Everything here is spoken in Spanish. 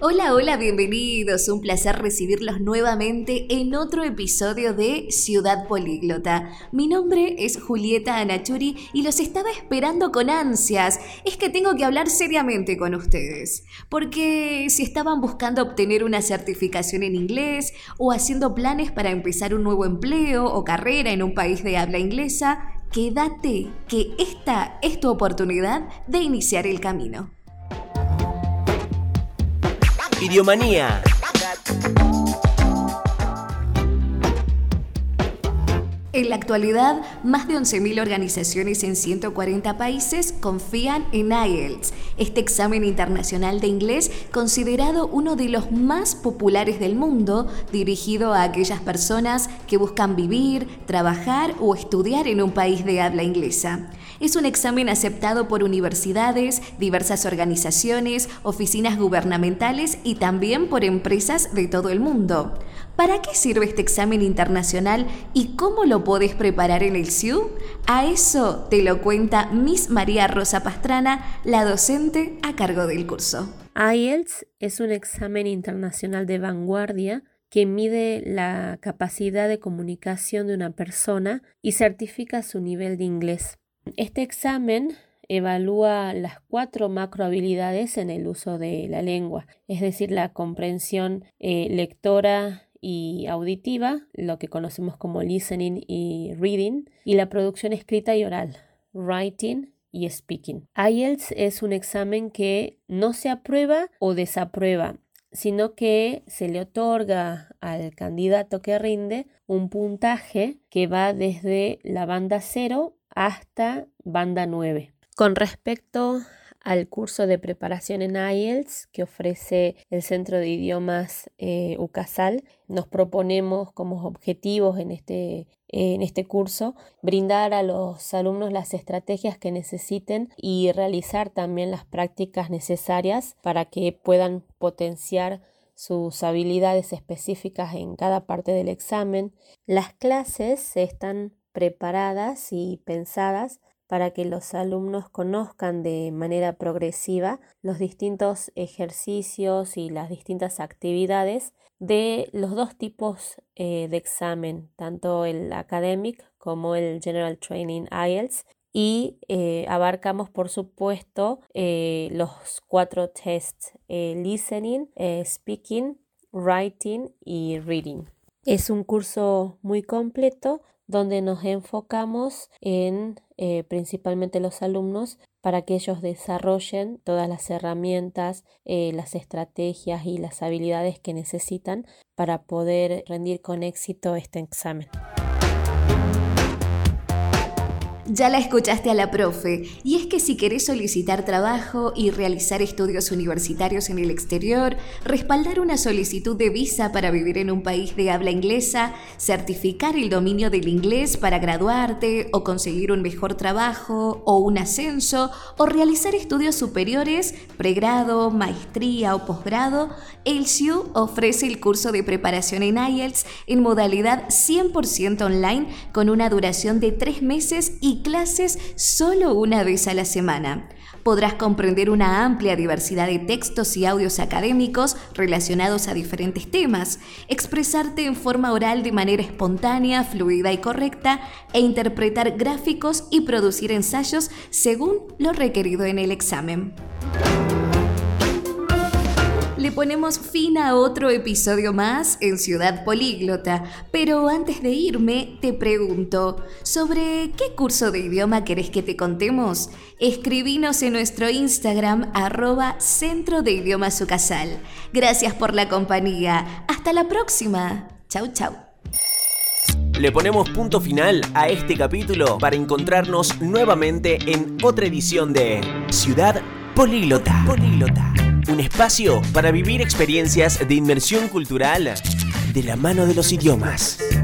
Hola, hola, bienvenidos. Un placer recibirlos nuevamente en otro episodio de Ciudad Políglota. Mi nombre es Julieta Anachuri y los estaba esperando con ansias. Es que tengo que hablar seriamente con ustedes. Porque si estaban buscando obtener una certificación en inglés o haciendo planes para empezar un nuevo empleo o carrera en un país de habla inglesa, quédate que esta es tu oportunidad de iniciar el camino. Idiomanía. En la actualidad, más de 11.000 organizaciones en 140 países confían en IELTS, este examen internacional de inglés considerado uno de los más populares del mundo, dirigido a aquellas personas que buscan vivir, trabajar o estudiar en un país de habla inglesa. Es un examen aceptado por universidades, diversas organizaciones, oficinas gubernamentales y también por empresas de todo el mundo. ¿Para qué sirve este examen internacional y cómo lo podés preparar en el SIU? A eso te lo cuenta Miss María Rosa Pastrana, la docente a cargo del curso. IELTS es un examen internacional de vanguardia que mide la capacidad de comunicación de una persona y certifica su nivel de inglés. Este examen evalúa las cuatro macrohabilidades en el uso de la lengua, es decir, la comprensión eh, lectora, y auditiva, lo que conocemos como listening y reading, y la producción escrita y oral, writing y speaking. IELTS es un examen que no se aprueba o desaprueba, sino que se le otorga al candidato que rinde un puntaje que va desde la banda 0 hasta banda 9. Con respecto al curso de preparación en IELTS que ofrece el Centro de Idiomas eh, UCASAL. Nos proponemos como objetivos en este, en este curso brindar a los alumnos las estrategias que necesiten y realizar también las prácticas necesarias para que puedan potenciar sus habilidades específicas en cada parte del examen. Las clases están preparadas y pensadas para que los alumnos conozcan de manera progresiva los distintos ejercicios y las distintas actividades de los dos tipos eh, de examen, tanto el academic como el General Training IELTS. Y eh, abarcamos, por supuesto, eh, los cuatro tests, listening, speaking, writing y reading. Es un curso muy completo donde nos enfocamos en eh, principalmente los alumnos para que ellos desarrollen todas las herramientas, eh, las estrategias y las habilidades que necesitan para poder rendir con éxito este examen. Ya la escuchaste a la profe, y es que si querés solicitar trabajo y realizar estudios universitarios en el exterior, respaldar una solicitud de visa para vivir en un país de habla inglesa, certificar el dominio del inglés para graduarte o conseguir un mejor trabajo o un ascenso, o realizar estudios superiores, pregrado, maestría o posgrado, el SIU ofrece el curso de preparación en IELTS en modalidad 100% online con una duración de tres meses y clases solo una vez a la semana. Podrás comprender una amplia diversidad de textos y audios académicos relacionados a diferentes temas, expresarte en forma oral de manera espontánea, fluida y correcta, e interpretar gráficos y producir ensayos según lo requerido en el examen le ponemos fin a otro episodio más en Ciudad Políglota. Pero antes de irme, te pregunto, ¿sobre qué curso de idioma querés que te contemos? Escribinos en nuestro Instagram arroba Centro de Idiomas Ucasal. Gracias por la compañía. Hasta la próxima. Chau, chau. Le ponemos punto final a este capítulo para encontrarnos nuevamente en otra edición de Ciudad Políglota. Políglota un espacio para vivir experiencias de inmersión cultural de la mano de los idiomas.